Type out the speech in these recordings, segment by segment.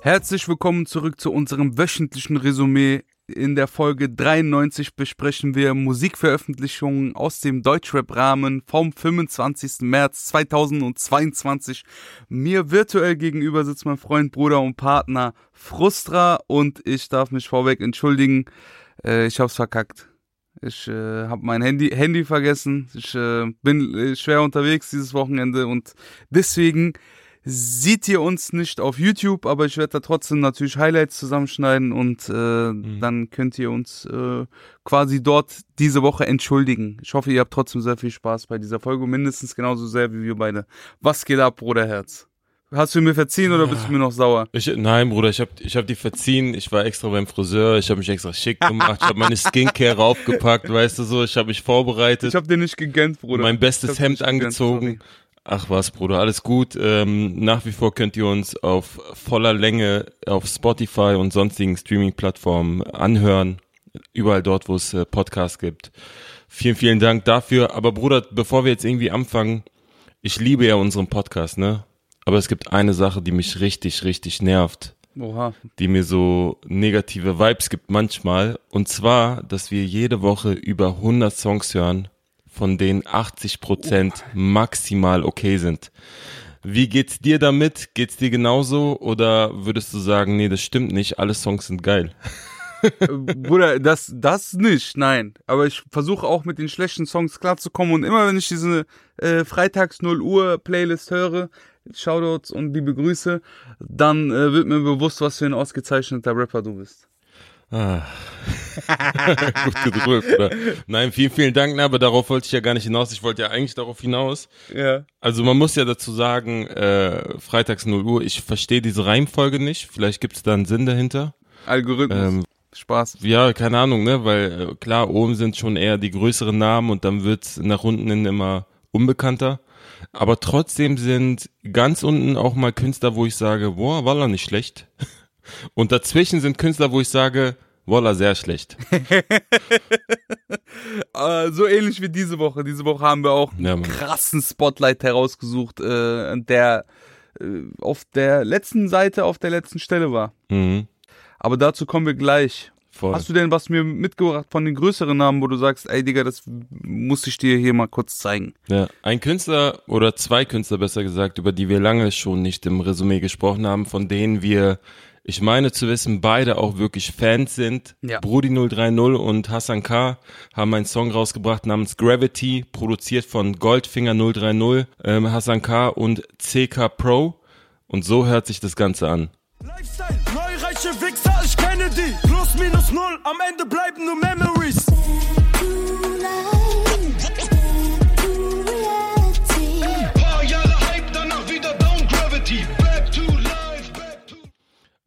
Herzlich willkommen zurück zu unserem wöchentlichen Resümee. In der Folge 93 besprechen wir Musikveröffentlichungen aus dem Deutschrap-Rahmen vom 25. März 2022. Mir virtuell gegenüber sitzt mein Freund, Bruder und Partner Frustra und ich darf mich vorweg entschuldigen. Äh, ich hab's verkackt. Ich äh, habe mein Handy, Handy vergessen. Ich äh, bin äh, schwer unterwegs dieses Wochenende und deswegen seht ihr uns nicht auf YouTube, aber ich werde da trotzdem natürlich Highlights zusammenschneiden und äh, mhm. dann könnt ihr uns äh, quasi dort diese Woche entschuldigen. Ich hoffe, ihr habt trotzdem sehr viel Spaß bei dieser Folge, mindestens genauso sehr wie wir beide. Was geht ab, Bruderherz? Hast du mir verziehen oder bist du mir noch sauer? Ich, nein, Bruder, ich hab, ich hab die verziehen. Ich war extra beim Friseur, ich habe mich extra schick gemacht, ich habe meine Skincare raufgepackt, weißt du so, ich habe mich vorbereitet. Ich habe dir nicht gegönnt, Bruder. Mein bestes Hemd angezogen. Ach was, Bruder, alles gut. Ähm, nach wie vor könnt ihr uns auf voller Länge auf Spotify und sonstigen Streaming-Plattformen anhören. Überall dort, wo es äh, Podcasts gibt. Vielen, vielen Dank dafür. Aber Bruder, bevor wir jetzt irgendwie anfangen, ich liebe ja unseren Podcast, ne? Aber es gibt eine Sache, die mich richtig, richtig nervt. Oha. Die mir so negative Vibes gibt manchmal. Und zwar, dass wir jede Woche über 100 Songs hören von denen 80 Prozent maximal okay sind. Wie geht's dir damit? Geht's dir genauso? Oder würdest du sagen, nee, das stimmt nicht, alle Songs sind geil? Bruder, das, das nicht, nein. Aber ich versuche auch mit den schlechten Songs klarzukommen und immer wenn ich diese äh, Freitags 0 Uhr Playlist höre, Shoutouts und liebe Grüße, dann äh, wird mir bewusst, was für ein ausgezeichneter Rapper du bist. Ah. Gut gedrückt, oder? Nein, vielen, vielen Dank, aber darauf wollte ich ja gar nicht hinaus. Ich wollte ja eigentlich darauf hinaus. Ja. Also man muss ja dazu sagen, äh, freitags 0 Uhr, ich verstehe diese Reihenfolge nicht. Vielleicht gibt es da einen Sinn dahinter. Algorithmus. Ähm, Spaß. Ja, keine Ahnung, ne? Weil äh, klar, oben sind schon eher die größeren Namen und dann wird's nach unten hin immer unbekannter. Aber trotzdem sind ganz unten auch mal Künstler, wo ich sage, boah, war er nicht schlecht. Und dazwischen sind Künstler, wo ich sage, Voila, sehr schlecht. uh, so ähnlich wie diese Woche. Diese Woche haben wir auch ja, einen krassen Spotlight herausgesucht, äh, der äh, auf der letzten Seite, auf der letzten Stelle war. Mhm. Aber dazu kommen wir gleich. Voll. Hast du denn was mir mitgebracht von den größeren Namen, wo du sagst, ey Digga, das muss ich dir hier mal kurz zeigen? Ja, ein Künstler oder zwei Künstler besser gesagt, über die wir lange schon nicht im Resümee gesprochen haben, von denen wir ich meine zu wissen, beide auch wirklich Fans sind. Ja. Brudi 030 und Hassan K. haben einen Song rausgebracht namens Gravity, produziert von Goldfinger 030, ähm, Hassan K. und CK Pro. Und so hört sich das Ganze an. Lifestyle, neureiche Wichser, ich kenne die. Plus, minus, null, am Ende bleiben nur Memories.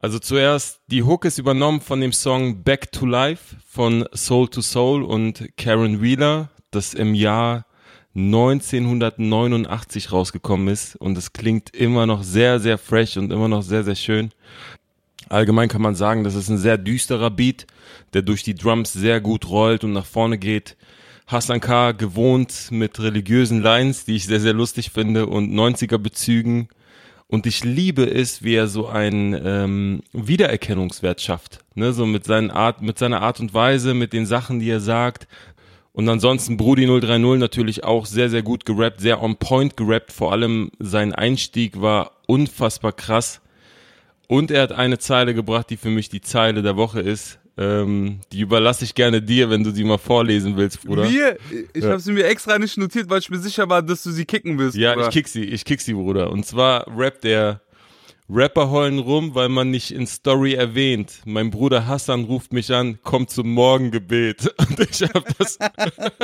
Also zuerst, die Hook ist übernommen von dem Song Back to Life von Soul to Soul und Karen Wheeler, das im Jahr 1989 rausgekommen ist und es klingt immer noch sehr, sehr fresh und immer noch sehr, sehr schön. Allgemein kann man sagen, das ist ein sehr düsterer Beat, der durch die Drums sehr gut rollt und nach vorne geht. Hassan K. gewohnt mit religiösen Lines, die ich sehr, sehr lustig finde und 90er Bezügen und ich liebe es, wie er so einen ähm, Wiedererkennungswert schafft. Ne? So mit, seinen Art, mit seiner Art und Weise, mit den Sachen, die er sagt. Und ansonsten Brudi 030 natürlich auch sehr, sehr gut gerappt, sehr on point gerappt. Vor allem sein Einstieg war unfassbar krass. Und er hat eine Zeile gebracht, die für mich die Zeile der Woche ist. Ähm, die überlasse ich gerne dir, wenn du sie mal vorlesen willst, Bruder. Mir? Ich ja. habe sie mir extra nicht notiert, weil ich mir sicher war, dass du sie kicken willst. Ja, Bruder. ich kick sie, ich kick sie, Bruder. Und zwar rappt der Rapper heulen rum, weil man nicht in Story erwähnt. Mein Bruder Hassan ruft mich an, kommt zum Morgengebet. Und ich hab das.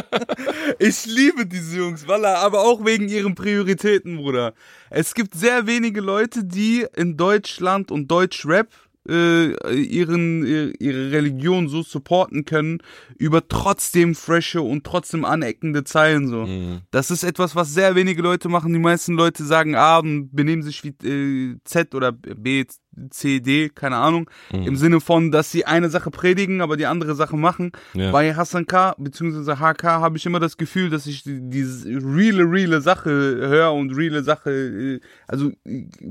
ich liebe diese Jungs, Walla, aber auch wegen ihren Prioritäten, Bruder. Es gibt sehr wenige Leute, die in Deutschland und Deutschrap äh, ihren, ihre Religion so supporten können, über trotzdem frische und trotzdem aneckende Zeilen so. Mhm. Das ist etwas, was sehr wenige Leute machen. Die meisten Leute sagen, ah, benehmen sich wie äh, Z oder B, CD, keine Ahnung, mhm. im Sinne von, dass sie eine Sache predigen, aber die andere Sache machen. Ja. Bei Hassan K. bzw. HK habe ich immer das Gefühl, dass ich diese reale, reale Sache höre und reale Sache, äh, also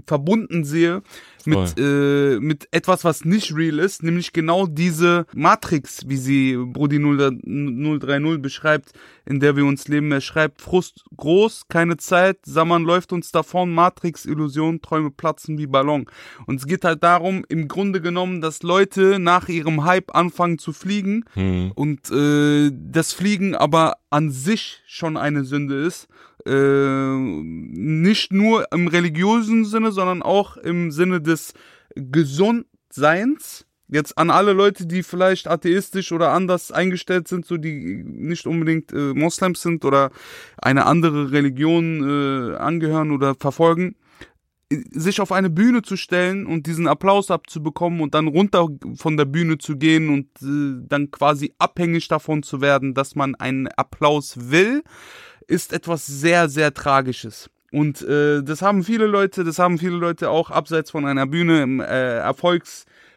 verbunden sehe mit, äh, mit etwas, was nicht real ist, nämlich genau diese Matrix, wie sie Brody 030 beschreibt, in der wir uns leben. Er schreibt, Frust groß, keine Zeit, Sammern läuft uns davon, Matrix, Illusion, Träume platzen wie Ballon. Und es geht halt darum, im Grunde genommen, dass Leute nach ihrem Hype anfangen zu fliegen hm. und äh, das Fliegen aber an sich schon eine Sünde ist äh, nicht nur im religiösen Sinne, sondern auch im Sinne des Gesundseins. Jetzt an alle Leute, die vielleicht atheistisch oder anders eingestellt sind, so die nicht unbedingt äh, Moslems sind oder eine andere Religion äh, angehören oder verfolgen, sich auf eine Bühne zu stellen und diesen Applaus abzubekommen und dann runter von der Bühne zu gehen und äh, dann quasi abhängig davon zu werden, dass man einen Applaus will, ist etwas sehr, sehr Tragisches. Und äh, das haben viele Leute, das haben viele Leute auch abseits von einer Bühne im äh,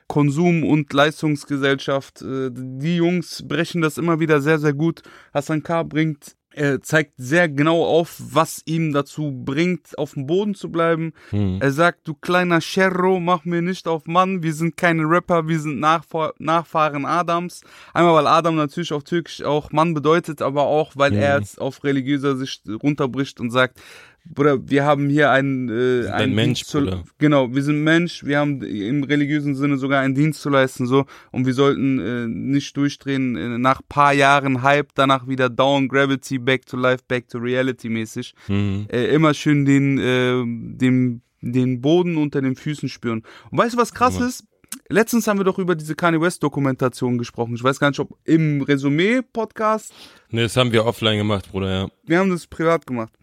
Erfolgskonsum und Leistungsgesellschaft. Äh, die Jungs brechen das immer wieder sehr, sehr gut. Hassan K. bringt er zeigt sehr genau auf, was ihm dazu bringt, auf dem Boden zu bleiben. Hm. Er sagt, du kleiner Scherro, mach mir nicht auf Mann, wir sind keine Rapper, wir sind Nachfahr Nachfahren Adams. Einmal, weil Adam natürlich auf Türkisch auch Mann bedeutet, aber auch, weil hm. er es auf religiöser Sicht runterbricht und sagt, Bruder, wir haben hier einen, äh, ein einen Mensch, zu, Bruder. Genau, wir sind Mensch, wir haben im religiösen Sinne sogar einen Dienst zu leisten, so, und wir sollten äh, nicht durchdrehen, äh, nach paar Jahren Hype, danach wieder Down, Gravity, Back to Life, Back to Reality mäßig. Mhm. Äh, immer schön den, äh, den, den Boden unter den Füßen spüren. Und weißt du, was krass ja. ist? Letztens haben wir doch über diese Kanye West Dokumentation gesprochen. Ich weiß gar nicht, ob im Resümee-Podcast. Ne, das haben wir offline gemacht, Bruder, ja. Wir haben das privat gemacht.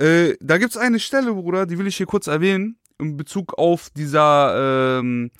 Äh, da gibt's eine Stelle, Bruder, die will ich hier kurz erwähnen, in Bezug auf dieser ähm,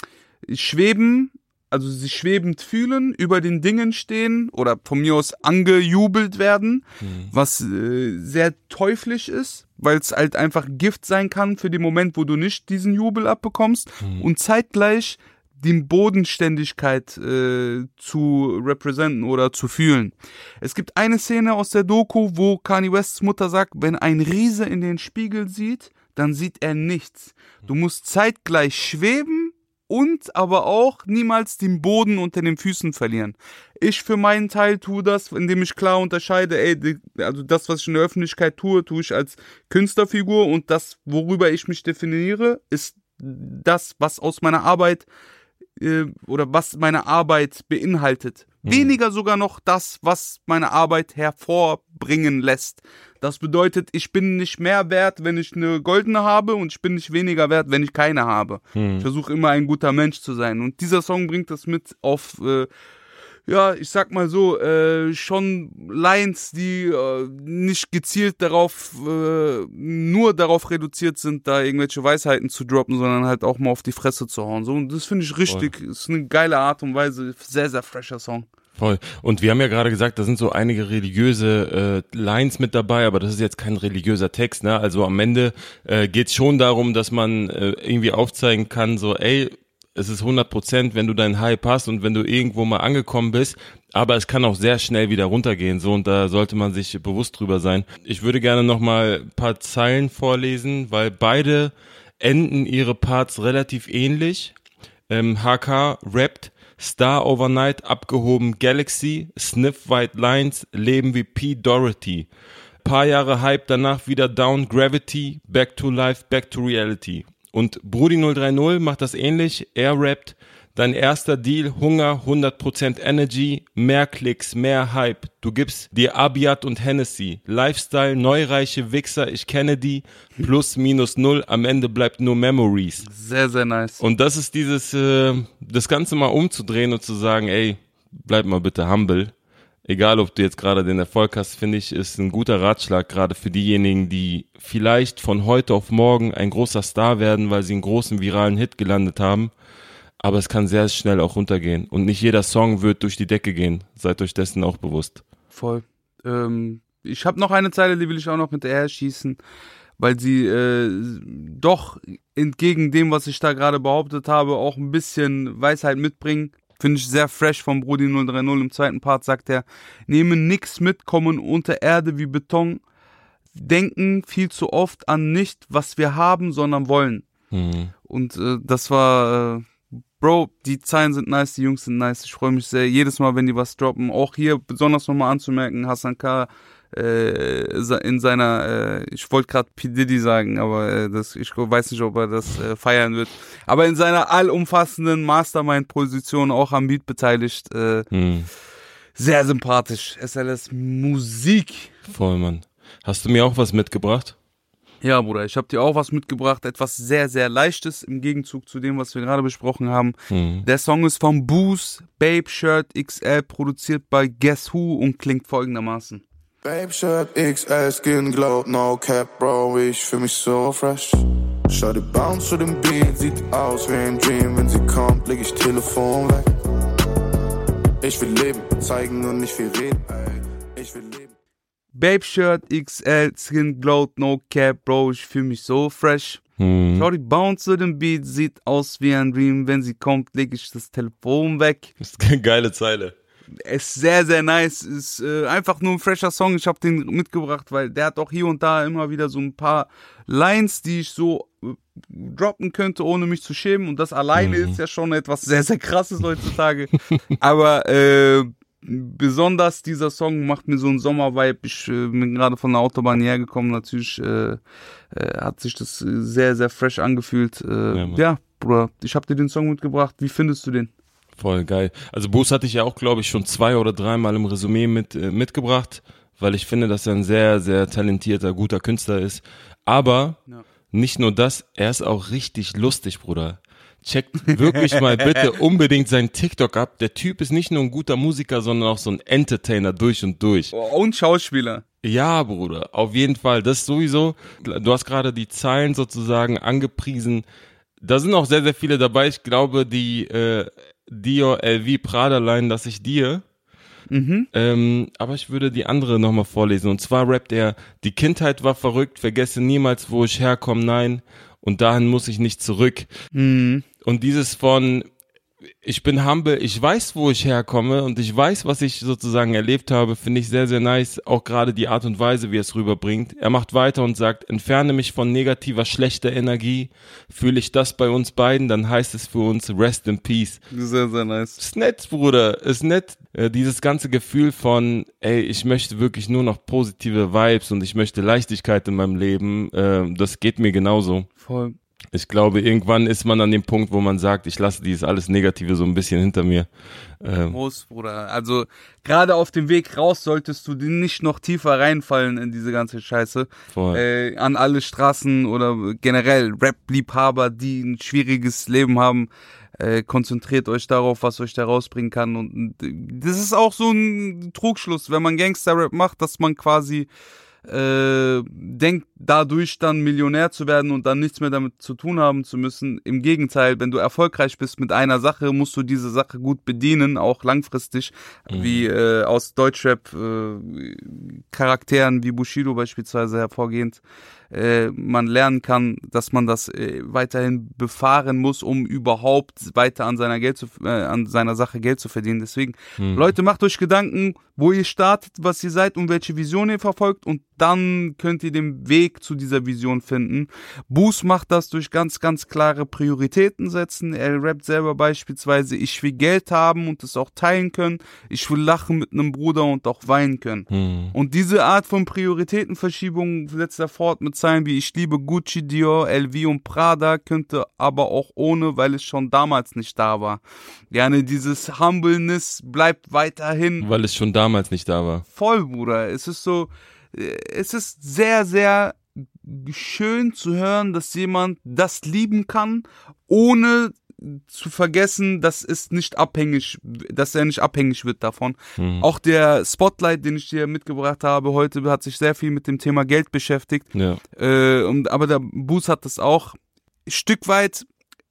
Schweben, also sich schwebend fühlen, über den Dingen stehen oder von mir aus angejubelt werden, mhm. was äh, sehr teuflisch ist, weil es halt einfach Gift sein kann für den Moment, wo du nicht diesen Jubel abbekommst mhm. und zeitgleich die Bodenständigkeit äh, zu representen oder zu fühlen. Es gibt eine Szene aus der Doku, wo Kanye Wests Mutter sagt, wenn ein Riese in den Spiegel sieht, dann sieht er nichts. Du musst zeitgleich schweben und aber auch niemals den Boden unter den Füßen verlieren. Ich für meinen Teil tue das, indem ich klar unterscheide, ey, also das, was ich in der Öffentlichkeit tue, tue ich als Künstlerfigur und das, worüber ich mich definiere, ist das, was aus meiner Arbeit äh, oder was meine Arbeit beinhaltet. Mhm. Weniger sogar noch das, was meine Arbeit hervorbringen lässt. Das bedeutet, ich bin nicht mehr wert, wenn ich eine goldene habe und ich bin nicht weniger wert, wenn ich keine habe. Mhm. Ich versuche immer ein guter Mensch zu sein. Und dieser Song bringt das mit auf äh, ja, ich sag mal so, äh, schon Lines, die äh, nicht gezielt darauf, äh, nur darauf reduziert sind, da irgendwelche Weisheiten zu droppen, sondern halt auch mal auf die Fresse zu hauen. So, und das finde ich richtig. Voll. Ist eine geile Art und Weise. Sehr, sehr fresher Song. Voll. Und wir haben ja gerade gesagt, da sind so einige religiöse äh, Lines mit dabei, aber das ist jetzt kein religiöser Text, ne? Also am Ende äh, geht schon darum, dass man äh, irgendwie aufzeigen kann, so, ey, es ist 100 Prozent, wenn du deinen Hype hast und wenn du irgendwo mal angekommen bist. Aber es kann auch sehr schnell wieder runtergehen, so und da sollte man sich bewusst drüber sein. Ich würde gerne noch mal ein paar Zeilen vorlesen, weil beide enden ihre Parts relativ ähnlich. Ähm, HK rappt Star Overnight abgehoben Galaxy, Sniff White Lines, Leben wie P. Dorothy. Paar Jahre Hype, danach wieder Down Gravity, Back to Life, Back to Reality. Und Brudi 030 macht das ähnlich. Er rappt, dein erster Deal, Hunger, 100% Energy, mehr Klicks, mehr Hype. Du gibst dir Abiat und Hennessy. Lifestyle, neureiche Wichser, ich kenne die. Plus, minus, null. Am Ende bleibt nur Memories. Sehr, sehr nice. Und das ist dieses, äh, das Ganze mal umzudrehen und zu sagen, ey, bleib mal bitte humble egal ob du jetzt gerade den Erfolg hast, finde ich, ist ein guter Ratschlag, gerade für diejenigen, die vielleicht von heute auf morgen ein großer Star werden, weil sie einen großen viralen Hit gelandet haben. Aber es kann sehr schnell auch runtergehen. Und nicht jeder Song wird durch die Decke gehen. Seid euch dessen auch bewusst. Voll. Ähm, ich habe noch eine Zeile, die will ich auch noch mit R schießen weil sie äh, doch entgegen dem, was ich da gerade behauptet habe, auch ein bisschen Weisheit mitbringen. Finde ich sehr fresh vom Brudi 030. Im zweiten Part sagt er, nehmen nix mit, kommen unter Erde wie Beton, denken viel zu oft an nicht, was wir haben, sondern wollen. Mhm. Und äh, das war, äh, Bro, die Zeilen sind nice, die Jungs sind nice. Ich freue mich sehr, jedes Mal, wenn die was droppen. Auch hier besonders nochmal anzumerken, Hassan K. Äh, in seiner, äh, ich wollte gerade P. Diddy sagen, aber äh, das, ich weiß nicht, ob er das äh, feiern wird. Aber in seiner allumfassenden Mastermind-Position auch am Beat beteiligt. Äh, Mhm. sehr sympathisch. SLS Musik. Voll, Mann. Hast du mir auch was mitgebracht? Ja, Bruder, ich habe dir auch was mitgebracht, etwas sehr, sehr leichtes im Gegenzug zu dem, was wir gerade besprochen haben. Mhm. Der Song ist von Boost, Babe Shirt XL, produziert bei Guess Who und klingt folgendermaßen. Babe Shirt XL Skin Glow, no cap, Bro, ich fühl mich so fresh. Schau die Bounce zu dem Beat, sieht aus wie ein Dream. Wenn sie kommt, leg ich Telefon weg. Ich will leben, zeigen und nicht viel reden, ey. Ich will leben. Babe Shirt XL, Skin Glowed, no cap, Bro, ich fühl mich so fresh. Mhm. Schau die Bounce zu dem Beat, sieht aus wie ein Dream. Wenn sie kommt, leg ich das Telefon weg. Das ist eine geile Zeile. Ist sehr, sehr nice. Ist äh, einfach nur ein fresher Song. Ich habe den mitgebracht, weil der hat auch hier und da immer wieder so ein paar Lines, die ich so äh, droppen könnte, ohne mich zu schämen. Und das alleine Mhm. ist ja schon etwas sehr, sehr krasses heutzutage. Aber äh, besonders dieser Song macht mir so einen Sommervibe. Ich äh, bin gerade von der Autobahn hierher gekommen. Natürlich äh, äh, hat sich das äh, sehr, sehr fresh angefühlt. Äh, Ja, ja. Bruder, ich habe dir den Song mitgebracht. Wie findest du den? Voll geil. Also Boost hatte ich ja auch, glaube ich, schon zwei oder dreimal im Resümee mit, äh, mitgebracht, weil ich finde, dass er ein sehr, sehr talentierter, guter Künstler ist. Aber Ja. nicht nur das, er ist auch richtig lustig, Bruder. Checkt wirklich mal bitte unbedingt seinen TikTok ab. Der Typ ist nicht nur ein guter Musiker, sondern auch so ein Entertainer durch und durch. Und Schauspieler. Ja, Bruder, auf jeden Fall. Das sowieso. Du hast gerade die Zahlen sozusagen angepriesen. Da sind auch sehr, sehr viele dabei. Ich glaube, die äh, Dior LV Prada Line lasse ich dir. Mhm. Ähm, aber ich würde die andere nochmal vorlesen. Und zwar rappt er, die Kindheit war verrückt, vergesse niemals, wo ich herkomme, nein. Und dahin muss ich nicht zurück. Mhm. Und dieses von, ich bin humble, ich weiß, wo ich herkomme und ich weiß, was ich sozusagen erlebt habe, finde ich sehr, sehr nice. Auch gerade die Art und Weise, wie er es rüberbringt. Er macht weiter und sagt, entferne mich von negativer, schlechter Energie. Fühle ich das bei uns beiden, dann heißt es für uns Rest in Peace. Sehr, sehr nice. Ist nett, Bruder, ist nett. Äh, dieses ganze Gefühl von, ey, ich möchte wirklich nur noch positive Vibes und ich möchte Leichtigkeit in meinem Leben, äh, das geht mir genauso. Voll. Ich glaube, irgendwann ist man an dem Punkt, wo man sagt, ich lasse dieses alles Negative so ein bisschen hinter mir. Ähm, Muss, Bruder. Also, gerade auf dem Weg raus solltest du nicht noch tiefer reinfallen in diese ganze Scheiße. Äh, an alle Straßen oder generell Rap-Liebhaber, die ein schwieriges Leben haben. Äh, konzentriert euch darauf, was euch da rausbringen kann. Und das ist auch so ein Trugschluss, wenn man Gangster-Rap macht, dass man quasi äh, denkt, dadurch dann Millionär zu werden und dann nichts mehr damit zu tun haben zu müssen. Im Gegenteil, wenn du erfolgreich bist mit einer Sache, musst du diese Sache gut bedienen, auch langfristig, wie äh, aus Deutschrap äh, Charakteren wie Bushido beispielsweise hervorgehend äh, man lernen kann, dass man das äh, weiterhin befahren muss, um überhaupt weiter an seiner Geld zu, äh, an seiner Sache Geld zu verdienen. Deswegen, Leute, macht euch Gedanken, wo ihr startet, was ihr seid und welche Vision ihr verfolgt und dann könnt ihr den Weg zu dieser Vision finden. Boos macht das durch ganz, ganz klare Prioritäten setzen. Er rappt selber beispielsweise, ich will Geld haben und es auch teilen können. Ich will lachen mit einem Bruder und auch weinen können. Hm. Und diese Art von Prioritätenverschiebung setzt er fort mit Zeilen wie ich liebe Gucci, Dior, LV und Prada, könnte aber auch ohne, weil es schon damals nicht da war. Gerne dieses Humbleness bleibt weiterhin Weil es schon damals nicht da war. voll, Bruder. Es ist so, äh, es ist sehr, sehr schön zu hören, dass jemand das lieben kann, ohne zu vergessen, dass es nicht abhängig, dass er nicht abhängig wird davon. Hm. Auch der Spotlight, den ich dir mitgebracht habe heute, hat sich sehr viel mit dem Thema Geld beschäftigt. Ja. Äh, und, aber der Boost hat das auch. Stück weit,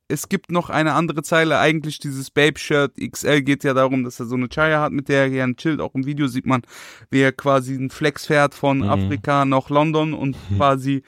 es gibt noch eine andere Zeile. Eigentlich dieses Babe-Shirt XL geht ja darum, dass er so eine Chaya hat, mit der er gerne chillt. Auch im Video sieht man, wie er quasi einen Flex fährt von Afrika nach London und quasi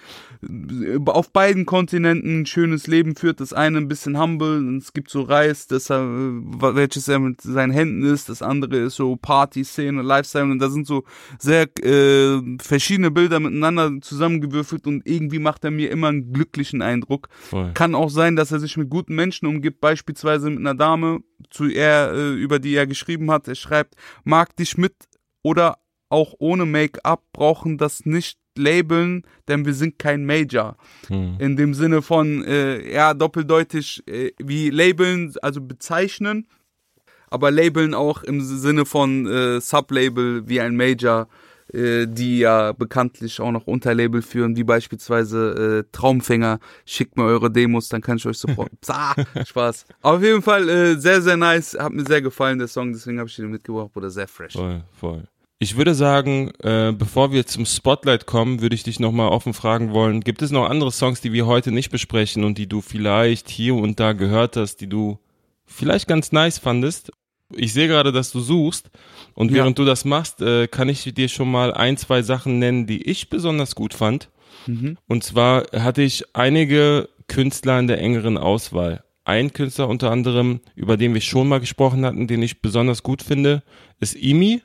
auf beiden Kontinenten ein schönes Leben führt. Das eine ein bisschen humble, und es gibt so Reis, das er, welches er mit seinen Händen ist. Das andere ist so Party-Szene, Lifestyle. Und da sind so sehr äh, verschiedene Bilder miteinander zusammengewürfelt und irgendwie macht er mir immer einen glücklichen Eindruck. Voll. Kann auch sein, dass er sich mit guten Menschen umgibt, beispielsweise mit einer Dame, zu er, äh, über die er geschrieben hat. Er schreibt, mag dich mit oder auch ohne Make-up brauchen das nicht labeln, denn wir sind kein Major. Hm. In dem Sinne von, äh, ja, doppeldeutig äh, wie labeln, also bezeichnen, aber labeln auch im Sinne von äh, Sublabel wie ein Major, äh, die ja bekanntlich auch noch Unterlabel führen, wie beispielsweise äh, Traumfänger. Schickt mir eure Demos, dann kann ich euch supporten. Psa, Spaß. Auf jeden Fall äh, sehr, sehr nice. Hat mir sehr gefallen, der Song, deswegen habe ich den mitgebracht, oder sehr fresh. Voll, voll. Ich würde sagen, äh, bevor wir zum Spotlight kommen, würde ich dich nochmal offen fragen wollen, gibt es noch andere Songs, die wir heute nicht besprechen und die du vielleicht hier und da gehört hast, die du vielleicht ganz nice fandest? Ich sehe gerade, dass du suchst und Ja. während du das machst, äh, kann ich dir schon mal ein, zwei Sachen nennen, die ich besonders gut fand. Mhm. Und zwar hatte ich einige Künstler in der engeren Auswahl. Ein Künstler unter anderem, über den wir schon mal gesprochen hatten, den ich besonders gut finde, ist Imi.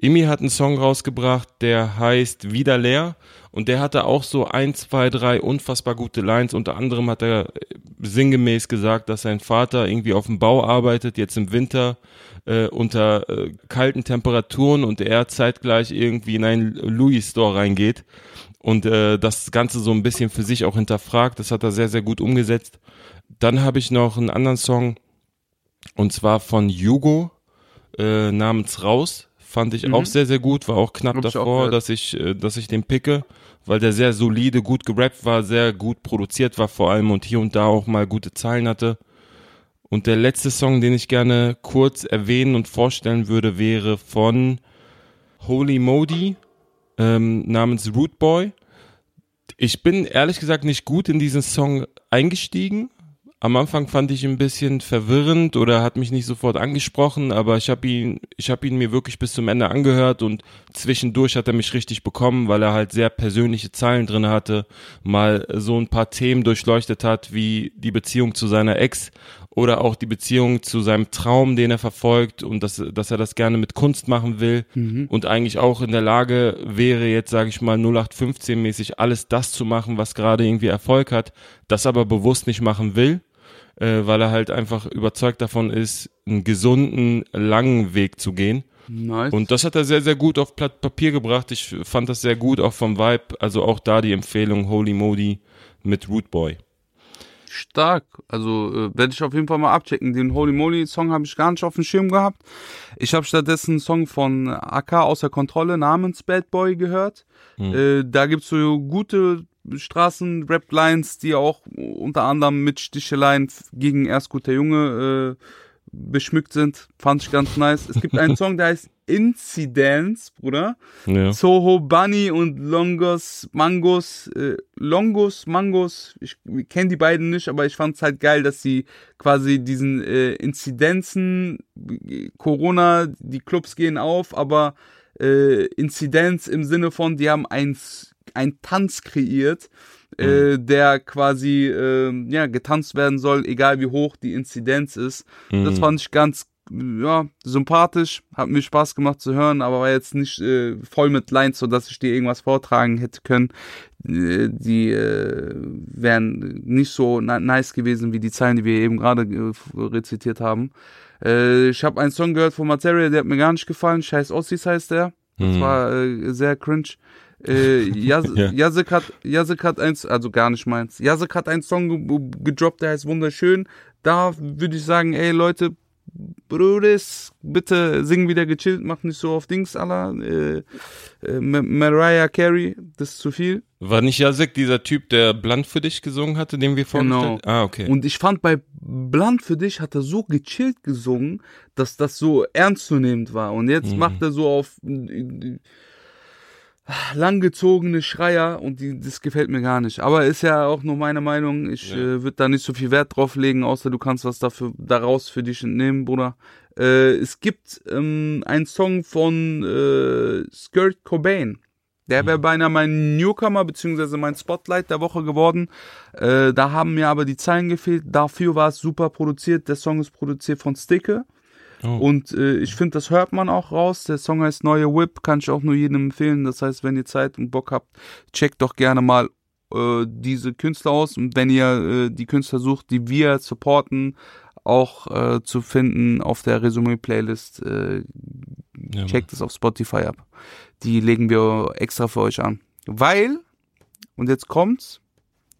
Imi hat einen Song rausgebracht, der heißt Wieder leer und der hatte auch so ein, zwei, drei unfassbar gute Lines. Unter anderem hat er äh, sinngemäß gesagt, dass sein Vater irgendwie auf dem Bau arbeitet, jetzt im Winter äh, unter äh, kalten Temperaturen und er zeitgleich irgendwie in einen Louis Store reingeht und äh, das Ganze so ein bisschen für sich auch hinterfragt. Das hat er sehr, sehr gut umgesetzt. Dann habe ich noch einen anderen Song und zwar von Hugo äh, namens Raus. Fand ich auch sehr, sehr gut, war auch knapp Hab ich auch davor, dass ich, äh, dass ich den picke, weil der sehr solide, gut gerappt war, sehr gut produziert war vor allem und hier und da auch mal gute Zeilen hatte. Und der letzte Song, den ich gerne kurz erwähnen und vorstellen würde, wäre von Holy Modi ähm, namens Root Boy. Ich bin ehrlich gesagt nicht gut in diesen Song eingestiegen. Am Anfang fand ich ihn ein bisschen verwirrend oder hat mich nicht sofort angesprochen, aber ich habe ihn, ich habe ihn mir wirklich bis zum Ende angehört und zwischendurch hat er mich richtig bekommen, weil er halt sehr persönliche Zeilen drin hatte, mal so ein paar Themen durchleuchtet hat, wie die Beziehung zu seiner Ex oder auch die Beziehung zu seinem Traum, den er verfolgt und dass, dass er das gerne mit Kunst machen will und eigentlich auch in der Lage wäre, jetzt sage ich mal 0815-mäßig alles das zu machen, was gerade irgendwie Erfolg hat, das aber bewusst nicht machen will, äh, weil er halt einfach überzeugt davon ist, einen gesunden, langen Weg zu gehen. Nice. Und das hat er sehr, sehr gut auf Blatt Papier gebracht. Ich fand das sehr gut, auch vom Vibe. Also auch da die Empfehlung Holy Modi mit Root Boy. Stark. Also äh, werde ich auf jeden Fall mal abchecken. Den Holy Moly Song habe ich gar nicht auf dem Schirm gehabt. Ich habe stattdessen einen Song von AK außer Kontrolle namens Bad Boy gehört. Äh, da gibt's so gute Straßen-Rap-Lines, die auch unter anderem mit Sticheleien gegen erst guter Junge äh, beschmückt sind. Fand ich ganz nice. Es gibt einen Song, der heißt Incidents, Bruder. Ja. Soho Bunny und Longos Mangos, äh, Longos Mangos, ich kenne die beiden nicht, aber ich fand es halt geil, dass sie quasi diesen äh, Inzidenzen, Corona, die Clubs gehen auf, aber äh, Inzidenz im Sinne von, die haben ein, ein Tanz kreiert, äh, der quasi äh, ja, getanzt werden soll, egal wie hoch die Inzidenz ist. Das fand ich ganz ja, sympathisch, hat mir Spaß gemacht zu hören, aber war jetzt nicht äh, voll mit Lines, so dass ich dir irgendwas vortragen hätte können. Äh, die äh, wären nicht so ni- nice gewesen wie die Zeilen, die wir eben gerade äh, rezitiert haben. Äh, ich habe einen Song gehört von Materia, der hat mir gar nicht gefallen. Scheiß Ossis heißt der. Das war äh, sehr cringe. Äh, Yas Ja. Hat, Yazek hat eins, also gar nicht meins. Yazek hat einen Song ge gedroppt, der heißt wunderschön. Da würde ich sagen, ey Leute, Brudis, bitte sing wieder gechillt, mach nicht so auf Dings, aller. Äh, äh, Ma- Mariah Carey, das ist zu viel. War nicht Jasek dieser Typ, der Blunt für dich gesungen hatte, den wir vorgestellt Genau. Ah, okay. Und ich fand bei Blunt für dich hat er so gechillt gesungen, dass das so ernstzunehmend war. Und jetzt Mhm. macht er so auf langgezogene Schreier und die, das gefällt mir gar nicht. Aber ist ja auch nur meine Meinung. Ich Ja. äh, würde da nicht so viel Wert drauf legen, außer du kannst was dafür daraus für dich entnehmen, Bruder. Äh, es gibt ähm, einen Song von äh, Skirt Cobain. Der wäre beinahe mein Newcomer beziehungsweise mein Spotlight der Woche geworden. Äh, da haben mir aber die Zeilen gefehlt. Dafür war es super produziert. Der Song ist produziert von Sticke. Oh. Und äh, ich finde, das hört man auch raus. Der Song heißt Neue Whip, kann ich auch nur jedem empfehlen. Das heißt, wenn ihr Zeit und Bock habt, checkt doch gerne mal äh, diese Künstler aus. Und wenn ihr äh, die Künstler sucht, die wir supporten, auch äh, zu finden auf der Resümee-Playlist, äh, Ja, checkt es auf Spotify ab. Die legen wir extra für euch an. Weil, und jetzt kommt's,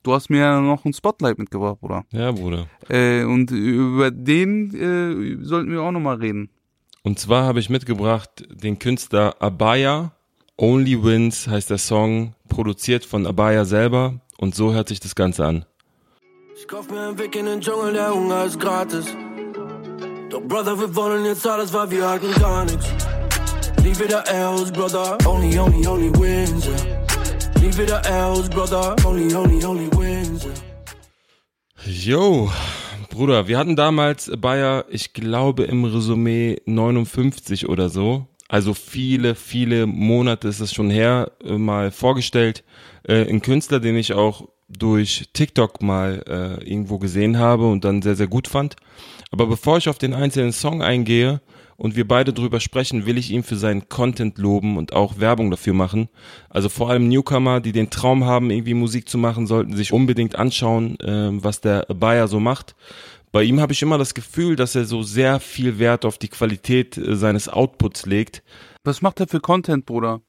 du hast mir ja noch ein Spotlight mitgebracht, Bruder. ja, Bruder. Äh, und über den äh, sollten wir auch nochmal reden. Und zwar habe ich mitgebracht den Künstler Abaya. Only Wins heißt der Song, produziert von Abaya selber. Und so hört sich das Ganze an. Ich kauf mir einen Weg in den Dschungel, der Hunger ist gratis. Doch Brother, wir wollen jetzt alles, weil wir halten gar nichts. Nie wieder L's, Brother. Only, only, only wins, yeah. Nie wieder L's, Brother. Only, only, only wins. Yo, Bruder, wir hatten damals Bayer, ich glaube im Resümee 59 oder so. Also viele, viele Monate ist es schon her, äh, mal vorgestellt. Äh, ein Künstler, den ich auch durch TikTok mal äh, irgendwo gesehen habe und dann sehr, sehr gut fand. Aber bevor ich auf den einzelnen Song eingehe und wir beide drüber sprechen, will ich ihn für seinen Content loben und auch Werbung dafür machen. Also vor allem Newcomer, die den Traum haben, irgendwie Musik zu machen, sollten sich unbedingt anschauen, äh, was der Bayer so macht. Bei ihm habe ich immer das Gefühl, dass er so sehr viel Wert auf die Qualität äh, seines Outputs legt. Was macht er für Content, Bruder?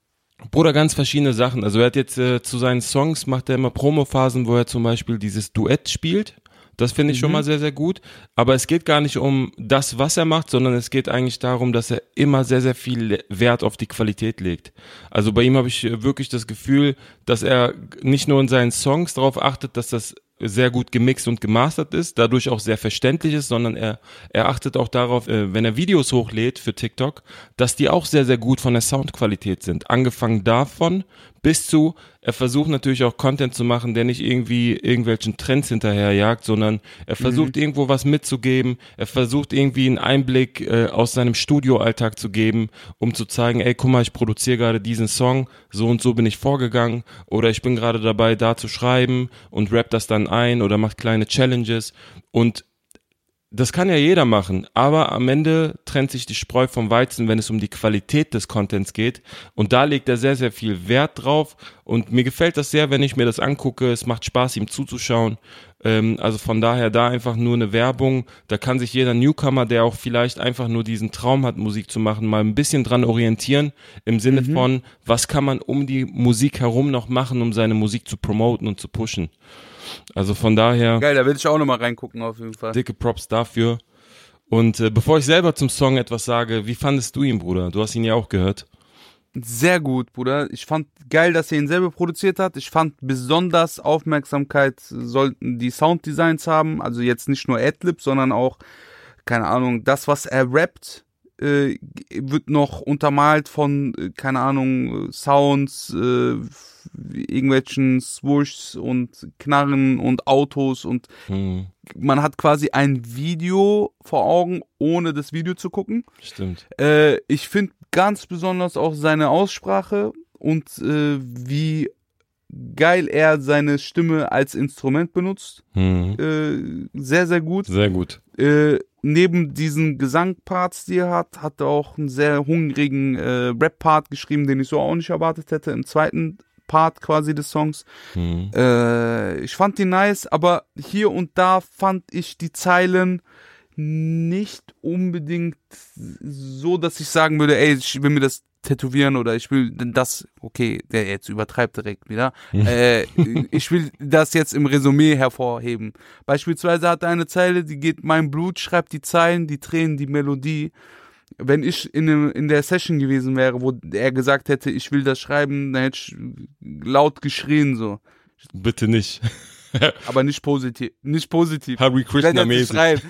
Bruder, ganz verschiedene Sachen. Also er hat jetzt äh, zu seinen Songs macht er immer Promophasen, wo er zum Beispiel dieses Duett spielt. Das finde ich schon mal sehr, sehr gut. Aber es geht gar nicht um das, was er macht, sondern es geht eigentlich darum, dass er immer sehr, sehr viel Wert auf die Qualität legt. Also bei ihm habe ich äh, wirklich das Gefühl, dass er nicht nur in seinen Songs darauf achtet, dass das sehr gut gemixt und gemastert ist, dadurch auch sehr verständlich ist, sondern er, er achtet auch darauf, äh, wenn er Videos hochlädt für TikTok, dass die auch sehr, sehr gut von der Soundqualität sind. Angefangen davon bis zu, er versucht natürlich auch Content zu machen, der nicht irgendwie irgendwelchen Trends hinterherjagt, sondern er versucht irgendwo was mitzugeben, er versucht irgendwie einen Einblick äh, aus seinem Studioalltag zu geben, um zu zeigen, ey, guck mal, ich produziere gerade diesen Song, so und so bin ich vorgegangen. Oder ich bin gerade dabei, da zu schreiben und rap das dann ein oder macht kleine Challenges. Und das kann ja jeder machen, aber am Ende trennt sich die Spreu vom Weizen, wenn es um die Qualität des Contents geht. Und da legt er sehr, sehr viel Wert drauf. Und mir gefällt das sehr, wenn ich mir das angucke. Es macht Spaß, ihm zuzuschauen. Ähm, also von daher da einfach nur eine Werbung. Da kann sich jeder Newcomer, der auch vielleicht einfach nur diesen Traum hat, Musik zu machen, mal ein bisschen dran orientieren. Im Sinne von, was kann man um die Musik herum noch machen, um seine Musik zu promoten und zu pushen. Also von daher Geil, da will ich auch nochmal reingucken auf jeden Fall. dicke Props dafür. Und äh, bevor ich selber zum Song etwas sage, wie fandest du ihn, Bruder? Du hast ihn ja auch gehört. Sehr gut, Bruder. Ich fand geil, dass er ihn selber produziert hat. Ich fand besonders Aufmerksamkeit sollten die Sounddesigns haben. Also jetzt nicht nur Adlib, sondern auch, keine Ahnung, das, was er rappt, äh, wird noch untermalt von, äh, keine Ahnung, Sounds, äh, irgendwelchen Swooshs und Knarren und Autos und Hm, man hat quasi ein Video vor Augen, ohne das Video zu gucken. stimmt. Äh, ich finde ganz besonders auch seine Aussprache und äh, wie geil er seine Stimme als Instrument benutzt. Hm, Äh, sehr, sehr gut. sehr gut. Äh, neben diesen Gesangparts, die er hat, hat er auch einen sehr hungrigen äh, Rap-Part geschrieben, den ich so auch nicht erwartet hätte, im zweiten Part quasi des Songs. Hm, Äh, ich fand die nice, aber hier und da fand ich die Zeilen nicht unbedingt so, dass ich sagen würde, ey, ich will mir das tätowieren oder ich will das, okay, der jetzt übertreibt direkt wieder, äh, ich will das jetzt im Resümee hervorheben. Beispielsweise hat er eine Zeile, die geht, mein Blut schreibt die Zeilen, die Tränen, die Melodie. Wenn ich in, in der Session gewesen wäre, wo er gesagt hätte, ich will das schreiben, dann hätte ich laut geschrien so. bitte nicht. Aber nicht positiv. Nicht positiv. Nicht Krishna-mäßig.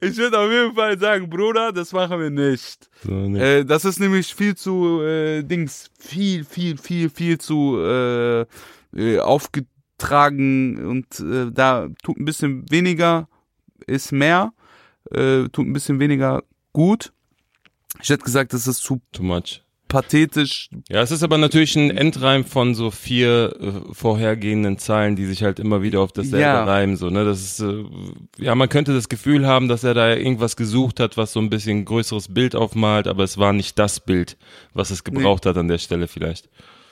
ich würde auf jeden Fall sagen, Bruder, das machen wir nicht. So, ne. Äh, das ist nämlich viel zu äh, Dings, viel, viel, viel, viel zu äh, äh, aufgetragen und äh, da tut ein bisschen weniger ist mehr, äh, tut ein bisschen weniger gut. Ich hätte gesagt, das ist zu Too much. Pathetisch. Ja, es ist aber natürlich ein Endreim von so vier äh, vorhergehenden Zeilen, die sich halt immer wieder auf dasselbe Ja. reimen. So, ne? Das ist, äh, ja, man könnte das Gefühl haben, dass er da irgendwas gesucht hat, was so ein bisschen größeres Bild aufmalt, aber es war nicht das Bild, was es gebraucht hat an der Stelle vielleicht.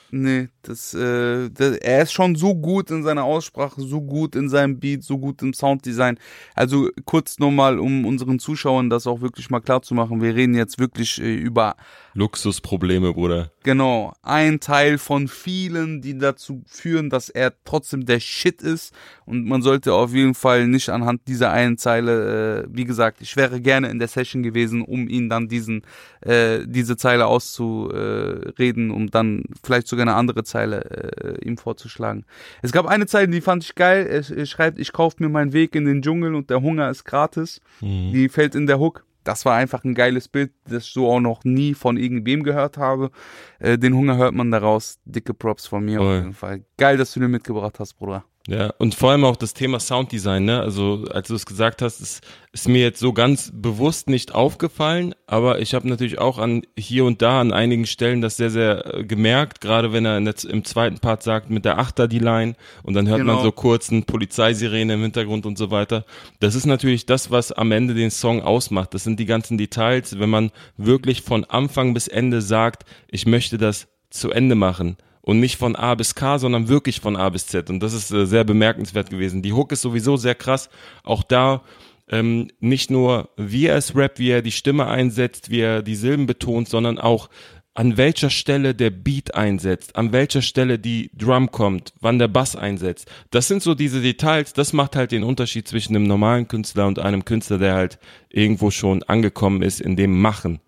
Nee, das, äh, das, er ist schon so gut in seiner Aussprache, so gut in seinem Beat, so gut im Sounddesign. Also kurz nochmal, um unseren Zuschauern das auch wirklich mal klar zu machen. Wir reden jetzt wirklich äh, über Luxusprobleme, Bruder. Genau, ein Teil von vielen, die dazu führen, dass er trotzdem der Shit ist. Und man sollte auf jeden Fall nicht anhand dieser einen Zeile, äh, wie gesagt, ich wäre gerne in der Session gewesen, um ihn dann diesen, äh, diese Zeile auszureden, um dann vielleicht sogar eine andere Zeile äh, ihm vorzuschlagen. Es gab eine Zeile, die fand ich geil. Er, er schreibt, ich kaufe mir meinen Weg in den Dschungel und der Hunger ist gratis. Die fällt in der Hook. Das war einfach ein geiles Bild, das ich so auch noch nie von irgendwem gehört habe. Äh, den Hunger hört man daraus. Dicke Props von mir Voll. auf jeden Fall. Geil, dass du den mitgebracht hast, Bruder. Ja, und vor allem auch das Thema Sounddesign, ne? Also, als du es gesagt hast, ist, ist mir jetzt so ganz bewusst nicht aufgefallen, aber ich habe natürlich auch an hier und da an einigen Stellen das sehr, sehr äh, gemerkt, gerade wenn er der, im zweiten Part sagt, mit der Achter die Line und dann hört man Genau. so kurz eine Polizeisirene im Hintergrund und so weiter. Das ist natürlich das, was am Ende den Song ausmacht. Das sind die ganzen Details, wenn man wirklich von Anfang bis Ende sagt, ich möchte das zu Ende machen und nicht von A bis K, sondern wirklich von A bis Z. Und das ist äh, sehr bemerkenswert gewesen. Die Hook ist sowieso sehr krass. Auch da ähm, nicht nur, wie er es rappt, wie er die Stimme einsetzt, wie er die Silben betont, sondern auch an welcher Stelle der Beat einsetzt, an welcher Stelle die Drum kommt, wann der Bass einsetzt. Das sind so diese Details, das macht halt den Unterschied zwischen einem normalen Künstler und einem Künstler, der halt irgendwo schon angekommen ist in dem Machen.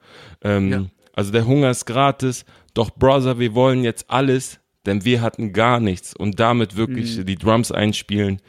Ähm, Ja. Also der Hunger ist gratis, doch Brother, wir wollen jetzt alles, denn wir hatten gar nichts und damit wirklich die Drums einspielen.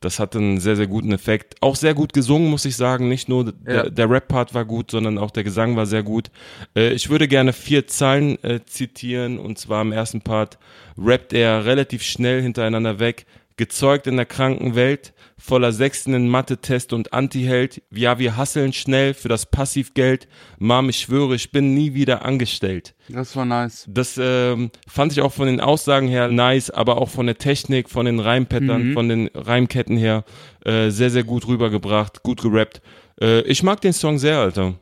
Das hatte einen sehr, sehr guten Effekt. Auch sehr gut gesungen, muss ich sagen. Nicht nur Ja. der, der Rap-Part war gut, sondern auch der Gesang war sehr gut. Äh, ich würde gerne vier Zeilen äh, zitieren. Und zwar im ersten Part rappt er relativ schnell hintereinander weg. Gezeugt in der kranken Welt, voller Sechsten in Mathe-Test und Anti-Held. Ja, wir hasseln schnell für das Passivgeld. Mom, ich schwöre, ich bin nie wieder angestellt. Das war nice. Das ähm, fand ich auch von den Aussagen her nice, aber auch von der Technik, von den Reimpattern, Mhm. von den Reimketten her äh, sehr, sehr gut rübergebracht, gut gerappt. Äh, ich mag den Song sehr, Alter.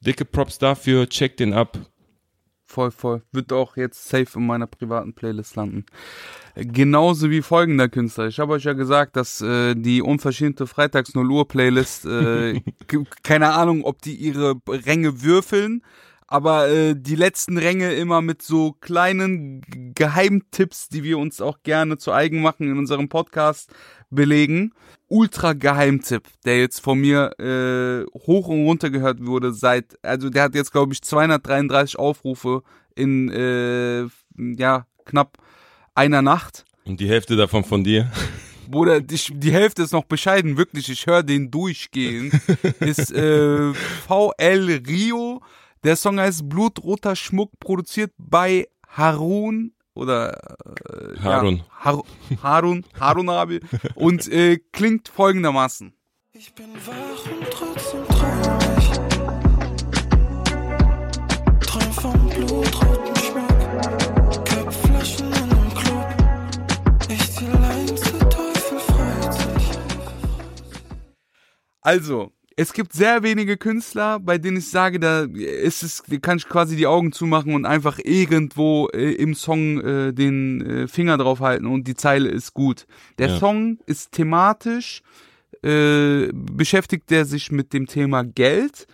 Dicke Props dafür, check den ab. Voll, voll. Wird auch jetzt safe in meiner privaten Playlist landen. Genauso wie folgender Künstler. Ich habe euch ja gesagt, dass äh, die unverschämte Freitags 0 Uhr Playlist, äh, keine Ahnung, ob die ihre Ränge würfeln, aber äh, die letzten Ränge immer mit so kleinen Geheimtipps, die wir uns auch gerne zu eigen machen in unserem Podcast belegen. Ultra Geheimtipp, der jetzt von mir äh, hoch und runter gehört wurde seit, also der hat jetzt glaube ich 233 Aufrufe in äh, ja knapp einer Nacht. Und die Hälfte davon von dir. Bruder, die, die Hälfte ist noch bescheiden, wirklich. Ich höre den durchgehen. ist äh, VL Rio. Der Song heißt Blutroter Schmuck, produziert bei Harun oder äh, Harun. Ja, Har Harun, Harun Abi und äh, klingt folgendermaßen. Ich bin wach und trotzdem Also, es gibt sehr wenige Künstler, bei denen ich sage, da ist es, kann ich quasi die Augen zumachen und einfach irgendwo äh, im Song äh, den äh, Finger drauf halten und die Zeile ist gut. Der Ja. Song ist thematisch, äh, beschäftigt er sich mit dem Thema Geld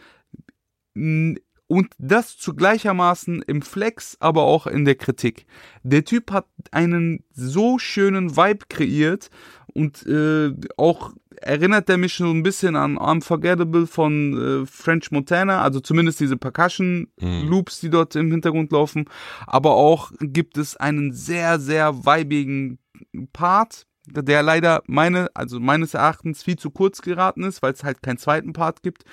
und das zu gleichermaßen im Flex, aber auch in der Kritik. Der Typ hat einen so schönen Vibe kreiert und äh, auch erinnert er mich so ein bisschen an Unforgettable von äh, French Montana, also zumindest diese Percussion Loops, die dort im Hintergrund laufen, aber auch gibt es einen sehr sehr weibigen Part, der leider meine, also meines Erachtens viel zu kurz geraten ist, weil es halt keinen zweiten Part gibt,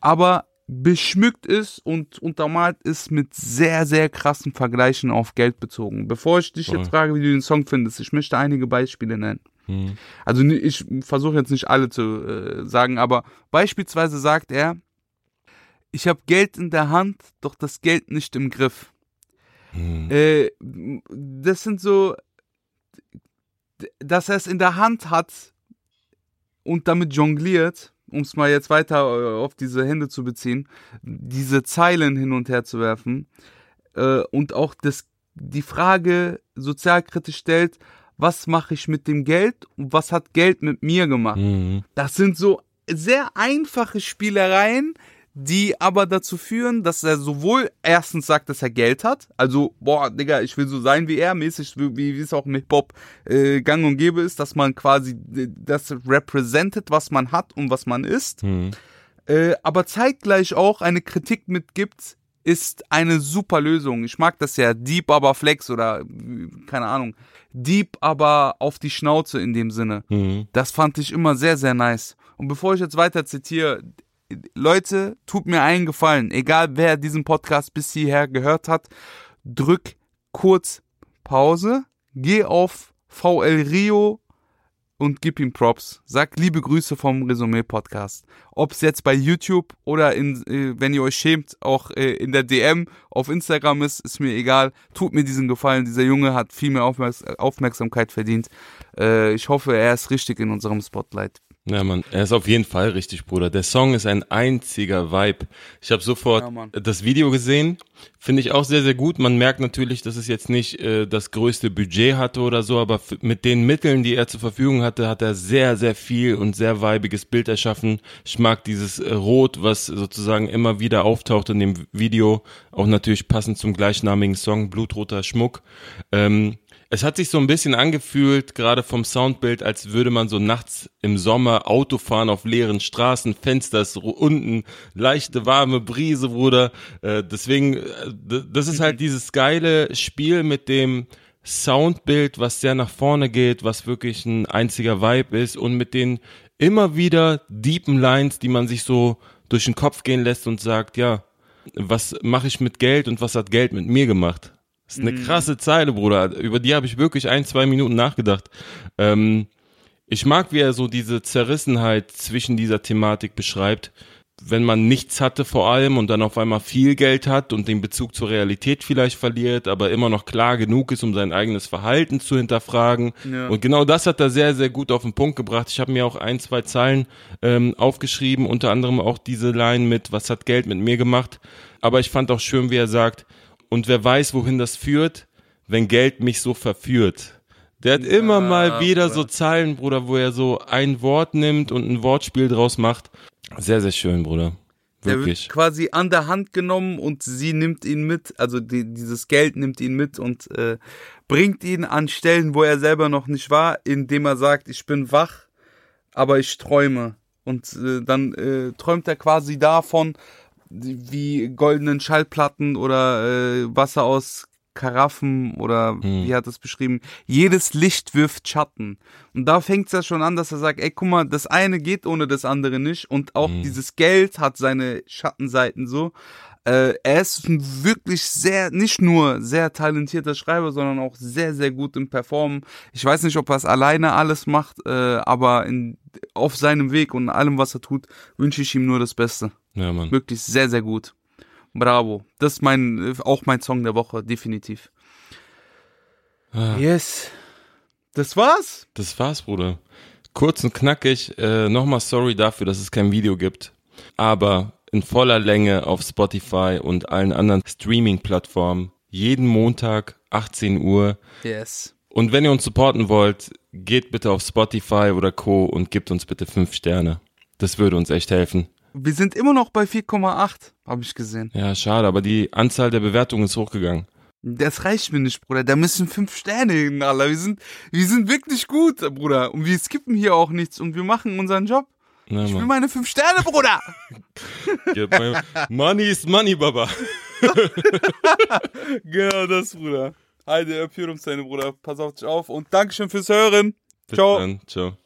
aber beschmückt ist und untermalt ist mit sehr, sehr krassen Vergleichen auf Geld bezogen. Bevor ich dich jetzt frage, wie du den Song findest, ich möchte einige Beispiele nennen. Mhm. Also ich versuche jetzt nicht alle zu äh, sagen, aber beispielsweise sagt er, ich habe Geld in der Hand, doch das Geld nicht im Griff. Äh, das sind so, dass er es in der Hand hat und damit jongliert, um es mal jetzt weiter äh, auf diese Hände zu beziehen, diese Zeilen hin und her zu werfen äh, und auch das, die Frage sozialkritisch stellt, was mache ich mit dem Geld und was hat Geld mit mir gemacht? Mhm. Das sind so sehr einfache Spielereien, die aber dazu führen, dass er sowohl erstens sagt, dass er Geld hat, also, boah, Digga, ich will so sein wie er, mäßig, wie, es auch mit Hip-Hop äh, gang und gäbe ist, dass man quasi das representet, was man hat und was man ist, Mhm. äh, aber zeitgleich auch eine Kritik mitgibt, ist eine super Lösung. Ich mag das ja, Deep aber Flex oder, keine Ahnung, Deep aber auf die Schnauze in dem Sinne. Mhm. Das fand ich immer sehr, sehr nice. Und bevor ich jetzt weiter zitiere, Leute, tut mir einen Gefallen, egal wer diesen Podcast bis hierher gehört hat, drück kurz Pause, geh auf VL Rio und gib ihm Props. Sag liebe Grüße vom Resümee Podcast. Ob es jetzt bei YouTube oder in, äh, wenn ihr euch schämt, auch äh, in der DM auf Instagram ist, ist mir egal. Tut mir diesen Gefallen. Dieser Junge hat viel mehr Aufmerks Aufmerksamkeit verdient. Äh, ich hoffe, er ist richtig in unserem Spotlight. Ja, Mann, er ist auf jeden Fall richtig, Bruder. Der Song ist ein einziger Vibe. Ich habe sofort Ja, das Video gesehen, finde ich auch sehr, sehr gut. Man merkt natürlich, dass es jetzt nicht äh, das größte Budget hatte oder so, aber mit den Mitteln, die er zur Verfügung hatte, hat er sehr, sehr viel und sehr weibiges Bild erschaffen. Ich mag dieses äh, Rot, was sozusagen immer wieder auftaucht in dem Video, auch natürlich passend zum gleichnamigen Song, Blutroter Schmuck. Ähm, es hat sich so ein bisschen angefühlt, gerade vom Soundbild, als würde man so nachts im Sommer Auto fahren auf leeren Straßen, Fenster unten, leichte warme Brise, Bruder. Äh, deswegen, äh, das ist halt dieses geile Spiel mit dem Soundbild, was sehr nach vorne geht, was wirklich ein einziger Vibe ist und mit den immer wieder deepen Lines, die man sich so durch den Kopf gehen lässt und sagt, ja, was mache ich mit Geld und was hat Geld mit mir gemacht? Das ist eine krasse Zeile, Bruder. Über die habe ich wirklich ein, zwei Minuten nachgedacht. Ähm, ich mag, wie er so diese Zerrissenheit zwischen dieser Thematik beschreibt. Wenn man nichts hatte vor allem und dann auf einmal viel Geld hat und den Bezug zur Realität vielleicht verliert, aber immer noch klar genug ist, um sein eigenes Verhalten zu hinterfragen. Ja. Und genau das hat er sehr, sehr gut auf den Punkt gebracht. Ich habe mir auch ein, zwei Zeilen ähm, aufgeschrieben, unter anderem auch diese Line mit, was hat Geld mit mir gemacht. Aber ich fand auch schön, wie er sagt, und wer weiß, wohin das führt, wenn Geld mich so verführt. Der hat immer mal wieder so Zeilen, Bruder, wo er so ein Wort nimmt und ein Wortspiel draus macht. Sehr, sehr schön, Bruder. Der Wirklich. wird quasi an der Hand genommen und sie nimmt ihn mit, also die, dieses Geld nimmt ihn mit und äh, bringt ihn an Stellen, wo er selber noch nicht war, indem er sagt, ich bin wach, aber ich träume. Und äh, dann äh, träumt er quasi davon, wie goldenen Schallplatten oder äh, Wasser aus Karaffen oder wie hat es beschrieben, jedes Licht wirft Schatten. Und da fängt es ja schon an, dass er sagt, ey, guck mal, das eine geht ohne das andere nicht und auch dieses Geld hat seine Schattenseiten so. Äh, er ist ein wirklich sehr, nicht nur sehr talentierter Schreiber, sondern auch sehr, sehr gut im Performen. Ich weiß nicht, ob er es alleine alles macht, äh, aber in, auf seinem Weg und in allem, was er tut, wünsche ich ihm nur das Beste. Ja, Mann. Wirklich sehr, sehr gut. Bravo. Das ist mein, auch mein Song der Woche, definitiv. Yes. Das war's? Das war's, Bruder. Kurz und knackig. Äh, Nochmal sorry dafür, dass es kein Video gibt. Aber in voller Länge auf Spotify und allen anderen Streaming-Plattformen. Jeden Montag, 18 Uhr. Yes. Und wenn ihr uns supporten wollt, geht bitte auf Spotify oder Co. und gebt uns bitte 5 Sterne. Das würde uns echt helfen. Wir sind immer noch bei 4,8, habe ich gesehen. Ja, schade, aber die Anzahl der Bewertungen ist hochgegangen. Das reicht mir nicht, Bruder. Da müssen fünf Sterne hin, Alter. Wir sind, wir sind wirklich gut, Bruder. Und wir skippen hier auch nichts und wir machen unseren Job. Na, Ich will Mann. meine fünf Sterne, Bruder. Money is money, Baba. genau das, Bruder. Heide, Pyrumszene, Bruder. Pass auf dich auf und Dankeschön fürs Hören. Bis Ciao. dann. Ciao.